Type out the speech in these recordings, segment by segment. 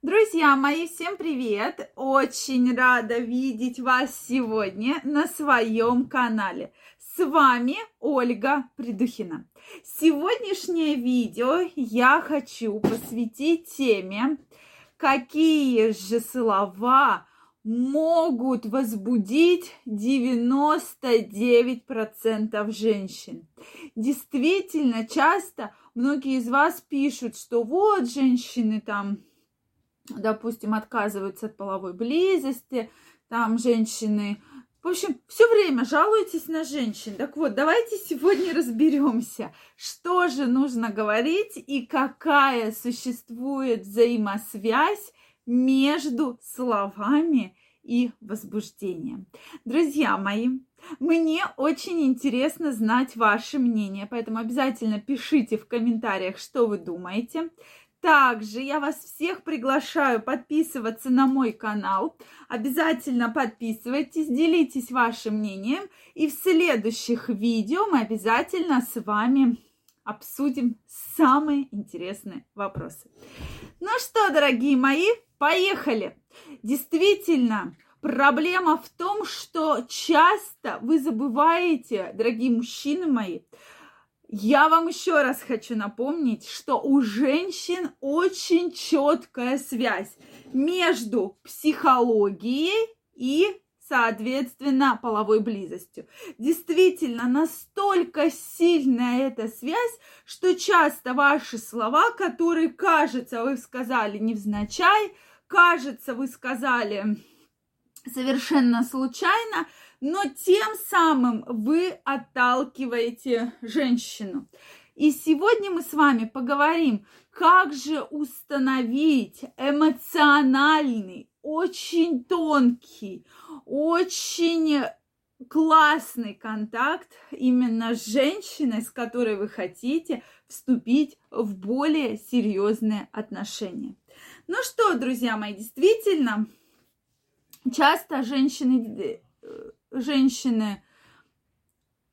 Друзья мои, всем привет! Очень рада видеть вас сегодня на своем канале. С вами Ольга Придухина. Сегодняшнее видео я хочу посвятить теме, какие же слова могут возбудить 99% женщин. Действительно, часто многие из вас пишут, что вот женщины там допустим, отказываются от половой близости, там женщины... В общем, все время жалуетесь на женщин. Так вот, давайте сегодня разберемся, что же нужно говорить и какая существует взаимосвязь между словами и возбуждением. Друзья мои, мне очень интересно знать ваше мнение, поэтому обязательно пишите в комментариях, что вы думаете. Также я вас всех приглашаю подписываться на мой канал. Обязательно подписывайтесь, делитесь вашим мнением. И в следующих видео мы обязательно с вами обсудим самые интересные вопросы. Ну что, дорогие мои, поехали! Действительно, проблема в том, что часто вы забываете, дорогие мужчины мои, я вам еще раз хочу напомнить, что у женщин очень четкая связь между психологией и соответственно, половой близостью. Действительно, настолько сильная эта связь, что часто ваши слова, которые, кажется, вы сказали невзначай, кажется, вы сказали совершенно случайно, но тем самым вы отталкиваете женщину. И сегодня мы с вами поговорим, как же установить эмоциональный, очень тонкий, очень классный контакт именно с женщиной, с которой вы хотите вступить в более серьезные отношения. Ну что, друзья мои, действительно, часто женщины э, женщины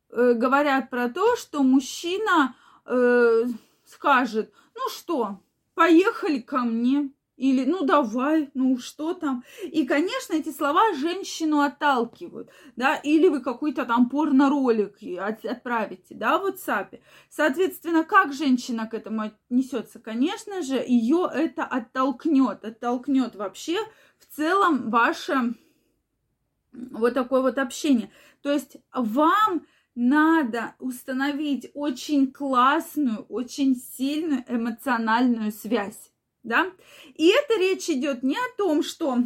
э, говорят про то, что мужчина э, скажет, ну что, поехали ко мне, или ну давай, ну что там. И, конечно, эти слова женщину отталкивают, да, или вы какой-то там порно-ролик отправите, да, в WhatsApp. Соответственно, как женщина к этому отнесется? Конечно же, ее это оттолкнет, оттолкнет вообще в целом ваше вот такое вот общение. То есть вам надо установить очень классную, очень сильную эмоциональную связь, да? И это речь идет не о том, что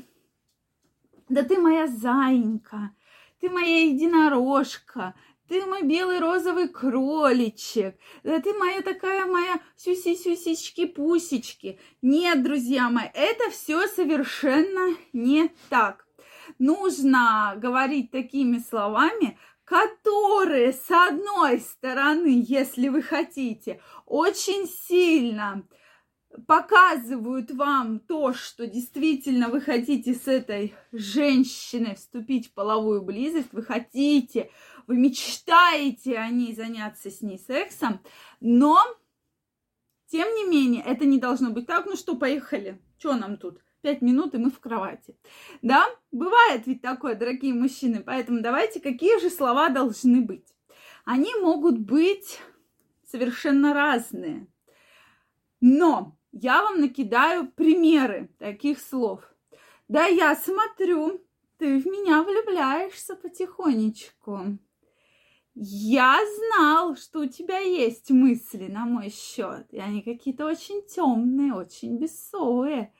да ты моя заинька, ты моя единорожка, ты мой белый розовый кроличек, да ты моя такая моя сюси-сюсички-пусечки. Нет, друзья мои, это все совершенно не так нужно говорить такими словами, которые, с одной стороны, если вы хотите, очень сильно показывают вам то, что действительно вы хотите с этой женщиной вступить в половую близость, вы хотите, вы мечтаете о ней заняться с ней сексом, но, тем не менее, это не должно быть так, ну что, поехали, что нам тут? пять минут, и мы в кровати. Да, бывает ведь такое, дорогие мужчины, поэтому давайте, какие же слова должны быть? Они могут быть совершенно разные. Но я вам накидаю примеры таких слов. Да, я смотрю, ты в меня влюбляешься потихонечку. Я знал, что у тебя есть мысли на мой счет, и они какие-то очень темные, очень бессовые.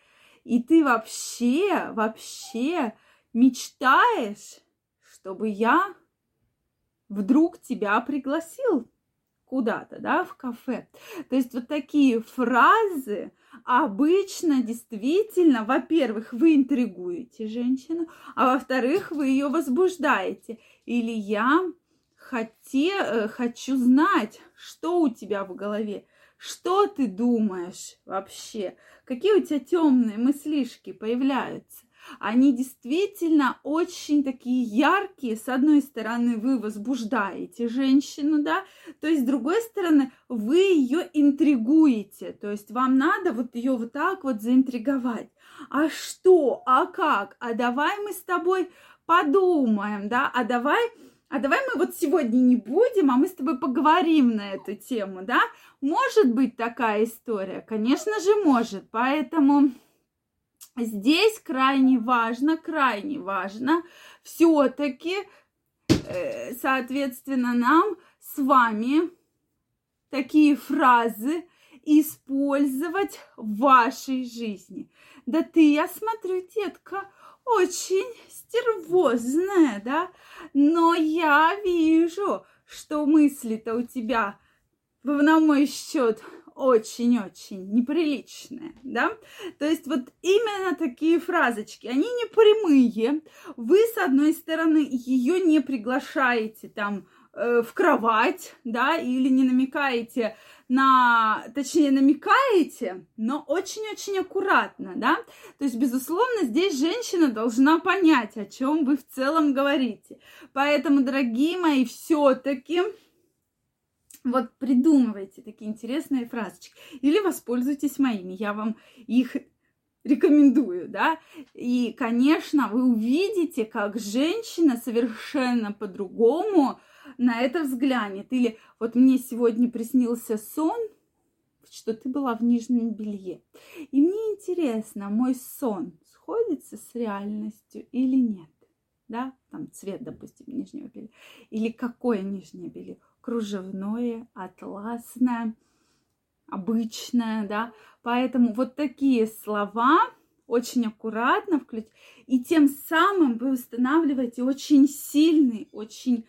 И ты вообще, вообще мечтаешь, чтобы я вдруг тебя пригласил куда-то, да, в кафе. То есть вот такие фразы обычно действительно, во-первых, вы интригуете женщину, а во-вторых, вы ее возбуждаете. Или я хоте, э, хочу знать, что у тебя в голове, что ты думаешь вообще? Какие у тебя темные мыслишки появляются? Они действительно очень такие яркие. С одной стороны, вы возбуждаете женщину, да, то есть с другой стороны, вы ее интригуете, то есть вам надо вот ее вот так вот заинтриговать. А что, а как, а давай мы с тобой подумаем, да, а давай а давай мы вот сегодня не будем, а мы с тобой поговорим на эту тему, да? Может быть такая история? Конечно же, может. Поэтому здесь крайне важно, крайне важно все-таки, э, соответственно, нам с вами такие фразы использовать в вашей жизни. Да ты, я смотрю, детка, очень стервозная, да? Но я вижу, что мысли-то у тебя, на мой счет, очень-очень неприличные, да? То есть вот именно такие фразочки, они не прямые. Вы, с одной стороны, ее не приглашаете там э, в кровать, да, или не намекаете на, точнее, намекаете, но очень-очень аккуратно, да. То есть, безусловно, здесь женщина должна понять, о чем вы в целом говорите. Поэтому, дорогие мои, все-таки вот придумывайте такие интересные фразочки. Или воспользуйтесь моими. Я вам их рекомендую, да. И, конечно, вы увидите, как женщина совершенно по-другому на это взглянет. Или вот мне сегодня приснился сон, что ты была в нижнем белье. И мне интересно, мой сон сходится с реальностью или нет? Да, там цвет, допустим, нижнего белья. Или какое нижнее белье? Кружевное, атласное, обычное, да. Поэтому вот такие слова очень аккуратно включить. И тем самым вы устанавливаете очень сильный, очень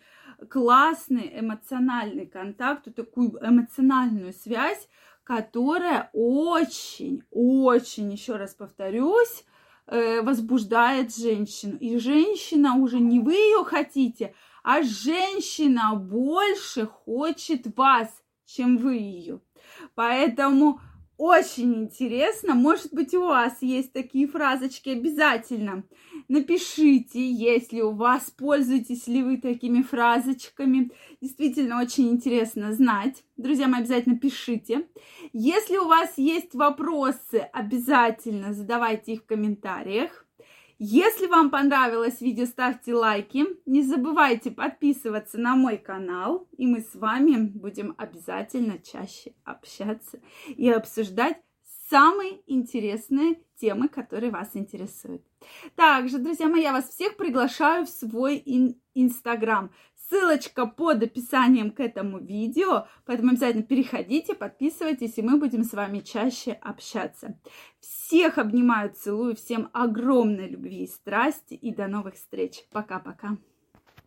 классный эмоциональный контакт, такую эмоциональную связь, которая очень, очень, еще раз повторюсь, э, возбуждает женщину. И женщина уже не вы ее хотите, а женщина больше хочет вас, чем вы ее. Поэтому очень интересно. Может быть, у вас есть такие фразочки обязательно. Напишите, если у вас, пользуетесь ли вы такими фразочками. Действительно, очень интересно знать. Друзья мои, обязательно пишите. Если у вас есть вопросы, обязательно задавайте их в комментариях. Если вам понравилось видео, ставьте лайки. Не забывайте подписываться на мой канал. И мы с вами будем обязательно чаще общаться и обсуждать самые интересные темы, которые вас интересуют. Также, друзья мои, я вас всех приглашаю в свой инстаграм. Ссылочка под описанием к этому видео, поэтому обязательно переходите, подписывайтесь, и мы будем с вами чаще общаться. Всех обнимаю, целую, всем огромной любви и страсти, и до новых встреч. Пока-пока.